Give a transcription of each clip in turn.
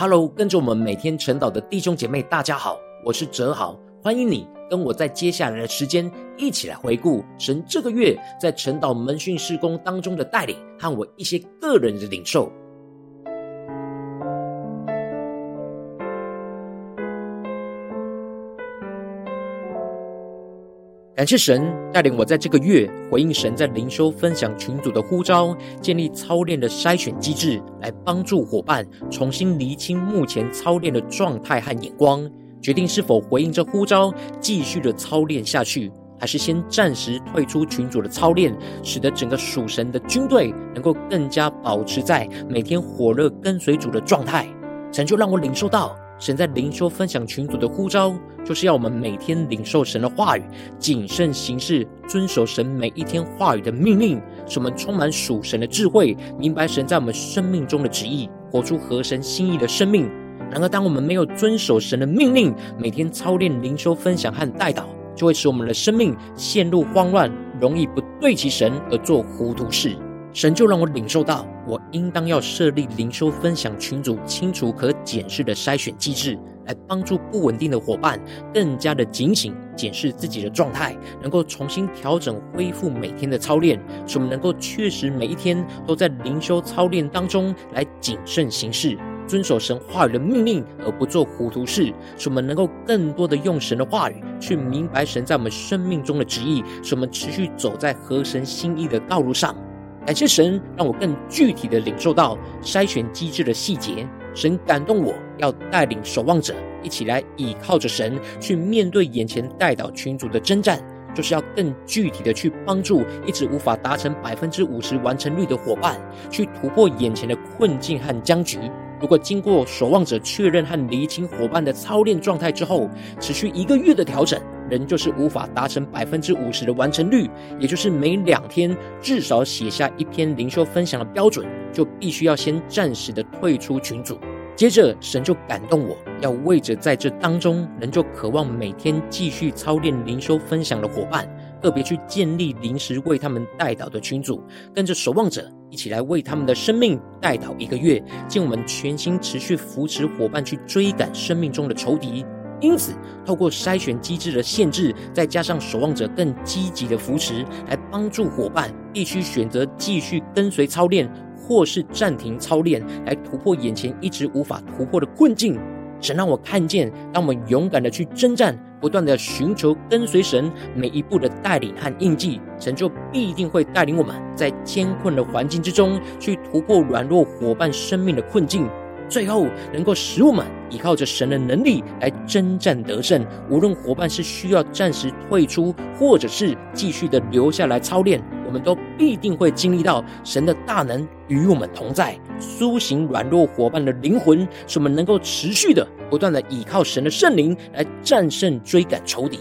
Hello，跟着我们每天晨祷的弟兄姐妹，大家好，我是哲豪，欢迎你跟我在接下来的时间一起来回顾神这个月在晨祷门训事工当中的带领和我一些个人的领受。感谢神带领我在这个月回应神在灵修分享群组的呼召，建立操练的筛选机制，来帮助伙伴重新厘清目前操练的状态和眼光，决定是否回应这呼召，继续的操练下去，还是先暂时退出群组的操练，使得整个属神的军队能够更加保持在每天火热跟随主的状态。神就让我领受到。神在灵修分享群组的呼召，就是要我们每天领受神的话语，谨慎行事，遵守神每一天话语的命令，使我们充满属神的智慧，明白神在我们生命中的旨意，活出合神心意的生命。然而，当我们没有遵守神的命令，每天操练灵修分享和代祷，就会使我们的生命陷入慌乱，容易不对齐神而做糊涂事。神就让我领受到，我应当要设立灵修分享群组，清楚可检视的筛选机制，来帮助不稳定的伙伴更加的警醒，检视自己的状态，能够重新调整，恢复每天的操练，使我们能够确实每一天都在灵修操练当中来谨慎行事，遵守神话语的命令，而不做糊涂事，使我们能够更多的用神的话语去明白神在我们生命中的旨意，使我们持续走在合神心意的道路上。感谢神，让我更具体的领受到筛选机制的细节。神感动我要带领守望者一起来倚靠着神，去面对眼前带导群组的征战，就是要更具体的去帮助一直无法达成百分之五十完成率的伙伴，去突破眼前的困境和僵局。如果经过守望者确认和厘清伙伴的操练状态之后，持续一个月的调整。人就是无法达成百分之五十的完成率，也就是每两天至少写下一篇灵修分享的标准，就必须要先暂时的退出群组。接着，神就感动我要为着在这当中仍旧渴望每天继续操练灵修分享的伙伴，特别去建立临时为他们代祷的群组，跟着守望者一起来为他们的生命代祷一个月，尽我们全心持续扶持伙伴去追赶生命中的仇敌。因此，透过筛选机制的限制，再加上守望者更积极的扶持，来帮助伙伴必须选择继续跟随操练，或是暂停操练，来突破眼前一直无法突破的困境。神让我看见，当我们勇敢的去征战，不断的寻求跟随神每一步的带领和印记，神就必定会带领我们在艰困的环境之中，去突破软弱伙伴生命的困境。最后能够使我们依靠着神的能力来征战得胜，无论伙伴是需要暂时退出，或者是继续的留下来操练，我们都必定会经历到神的大能与我们同在，苏醒软弱伙伴的灵魂，使我们能够持续的不断的依靠神的圣灵来战胜追赶仇敌。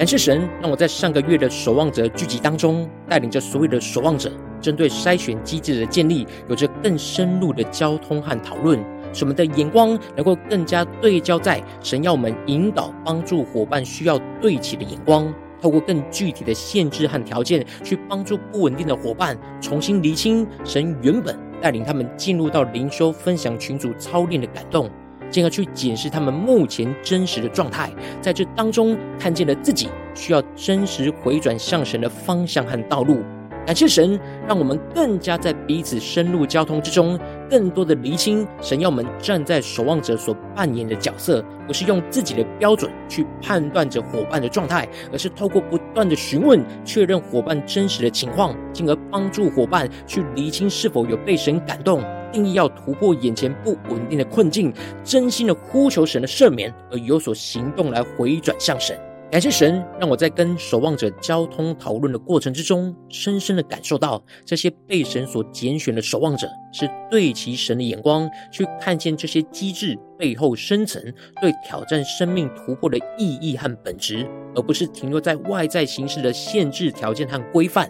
感谢神，让我在上个月的守望者聚集当中，带领着所有的守望者，针对筛选机制的建立，有着更深入的交通和讨论，使我们的眼光能够更加对焦在神要我们引导、帮助伙伴需要对齐的眼光，透过更具体的限制和条件，去帮助不稳定的伙伴重新厘清神原本带领他们进入到灵修分享群组操练的感动。进而去检视他们目前真实的状态，在这当中看见了自己需要真实回转向神的方向和道路。感谢神，让我们更加在彼此深入交通之中，更多的厘清神要我们站在守望者所扮演的角色，不是用自己的标准去判断着伙伴的状态，而是透过不断的询问，确认伙伴真实的情况，进而帮助伙伴去厘清是否有被神感动。定义要突破眼前不稳定的困境，真心的呼求神的赦免，而有所行动来回转向神。感谢神，让我在跟守望者交通讨论的过程之中，深深的感受到这些被神所拣选的守望者，是对其神的眼光，去看见这些机制背后深层对挑战生命突破的意义和本质，而不是停留在外在形式的限制条件和规范。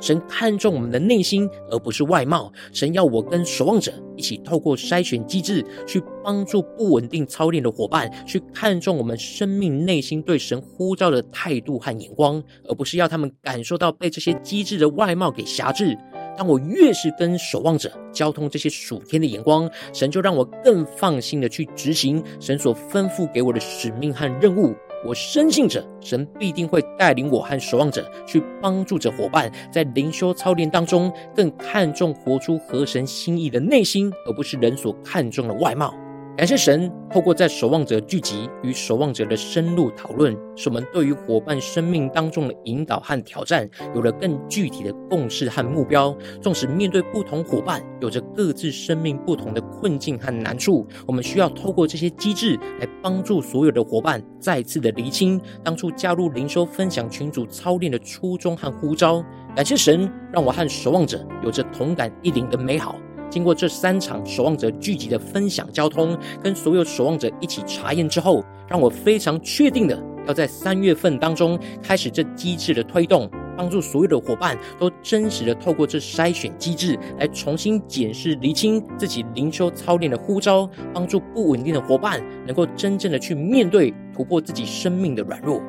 神看重我们的内心，而不是外貌。神要我跟守望者一起透过筛选机制，去帮助不稳定操练的伙伴，去看重我们生命内心对神呼召的态度和眼光，而不是要他们感受到被这些机制的外貌给辖制。当我越是跟守望者交通这些属天的眼光，神就让我更放心的去执行神所吩咐给我的使命和任务。我深信着，神必定会带领我和守望者去帮助着伙伴，在灵修操练当中，更看重活出合神心意的内心，而不是人所看重的外貌。感谢神，透过在守望者聚集与守望者的深入讨论，使我们对于伙伴生命当中的引导和挑战有了更具体的共识和目标。纵使面对不同伙伴，有着各自生命不同的困境和难处，我们需要透过这些机制来帮助所有的伙伴再次的厘清当初加入灵修分享群组操练的初衷和呼召。感谢神，让我和守望者有着同感一灵的美好。经过这三场守望者聚集的分享交通，跟所有守望者一起查验之后，让我非常确定的要在三月份当中开始这机制的推动，帮助所有的伙伴都真实的透过这筛选机制来重新检视厘清自己灵修操练的呼召，帮助不稳定的伙伴能够真正的去面对突破自己生命的软弱。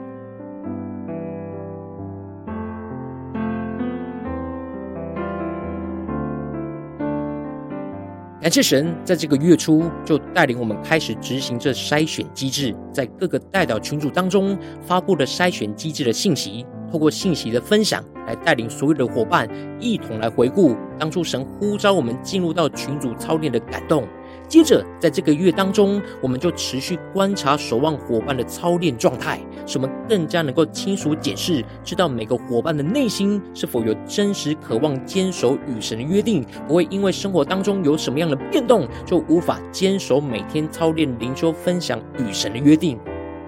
感谢神，在这个月初就带领我们开始执行这筛选机制，在各个代表群组当中发布了筛选机制的信息，透过信息的分享，来带领所有的伙伴一同来回顾当初神呼召我们进入到群组操练的感动。接着，在这个月当中，我们就持续观察、守望伙伴的操练状态，使我们更加能够清楚解释，知道每个伙伴的内心是否有真实渴望坚守与神的约定，不会因为生活当中有什么样的变动，就无法坚守每天操练灵修分享与神的约定。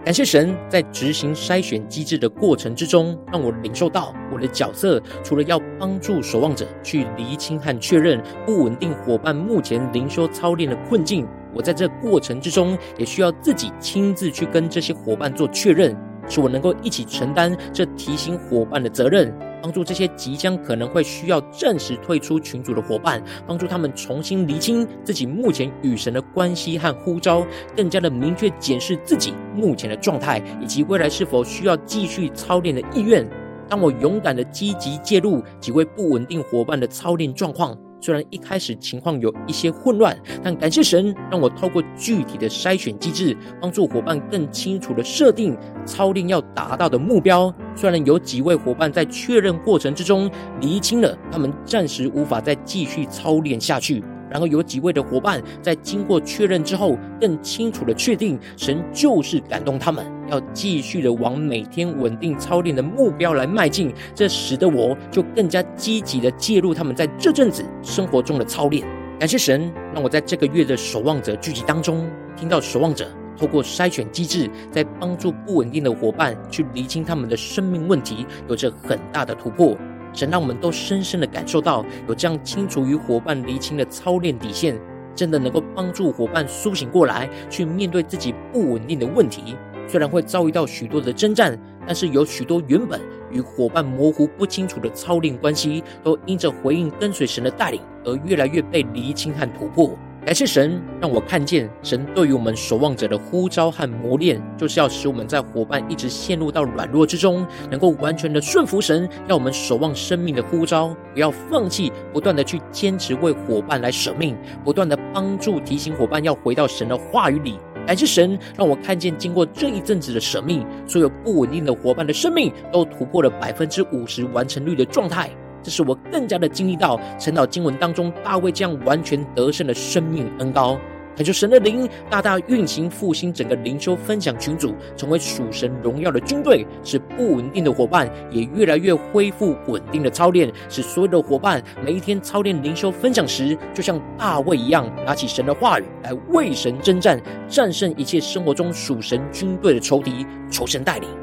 感谢神，在执行筛选机制的过程之中，让我领受到我的角色，除了要帮助守望者去厘清和确认不稳定伙伴目前灵修操练的困境，我在这过程之中也需要自己亲自去跟这些伙伴做确认。使我能够一起承担这提醒伙伴的责任，帮助这些即将可能会需要暂时退出群组的伙伴，帮助他们重新厘清自己目前与神的关系和呼召，更加的明确检视自己目前的状态，以及未来是否需要继续操练的意愿。当我勇敢的积极介入几位不稳定伙伴的操练状况。虽然一开始情况有一些混乱，但感谢神让我透过具体的筛选机制，帮助伙伴更清楚的设定操练要达到的目标。虽然有几位伙伴在确认过程之中厘清了他们暂时无法再继续操练下去。然后有几位的伙伴在经过确认之后，更清楚的确定神就是感动他们，要继续的往每天稳定操练的目标来迈进。这使得我就更加积极的介入他们在这阵子生活中的操练。感谢神，让我在这个月的守望者聚集当中，听到守望者透过筛选机制，在帮助不稳定的伙伴去厘清他们的生命问题，有着很大的突破。神让我们都深深的感受到，有这样清楚与伙伴厘清的操练底线，真的能够帮助伙伴苏醒过来，去面对自己不稳定的问题。虽然会遭遇到许多的征战，但是有许多原本与伙伴模糊不清楚的操练关系，都因着回应跟随神的带领，而越来越被厘清和突破。感谢神，让我看见神对于我们守望者的呼召和磨练，就是要使我们在伙伴一直陷入到软弱之中，能够完全的顺服神，让我们守望生命的呼召，不要放弃，不断的去坚持为伙伴来舍命，不断的帮助提醒伙伴要回到神的话语里。感谢神，让我看见经过这一阵子的舍命，所有不稳定的伙伴的生命都突破了百分之五十完成率的状态。这是我更加的经历到，晨祷经文当中大卫这样完全得胜的生命恩高。恳求神的灵大大运行复兴整个灵修分享群组，成为属神荣耀的军队，使不稳定的伙伴也越来越恢复稳定的操练，使所有的伙伴每一天操练灵修分享时，就像大卫一样，拿起神的话语来为神征战，战胜一切生活中属神军队的仇敌，求神带领。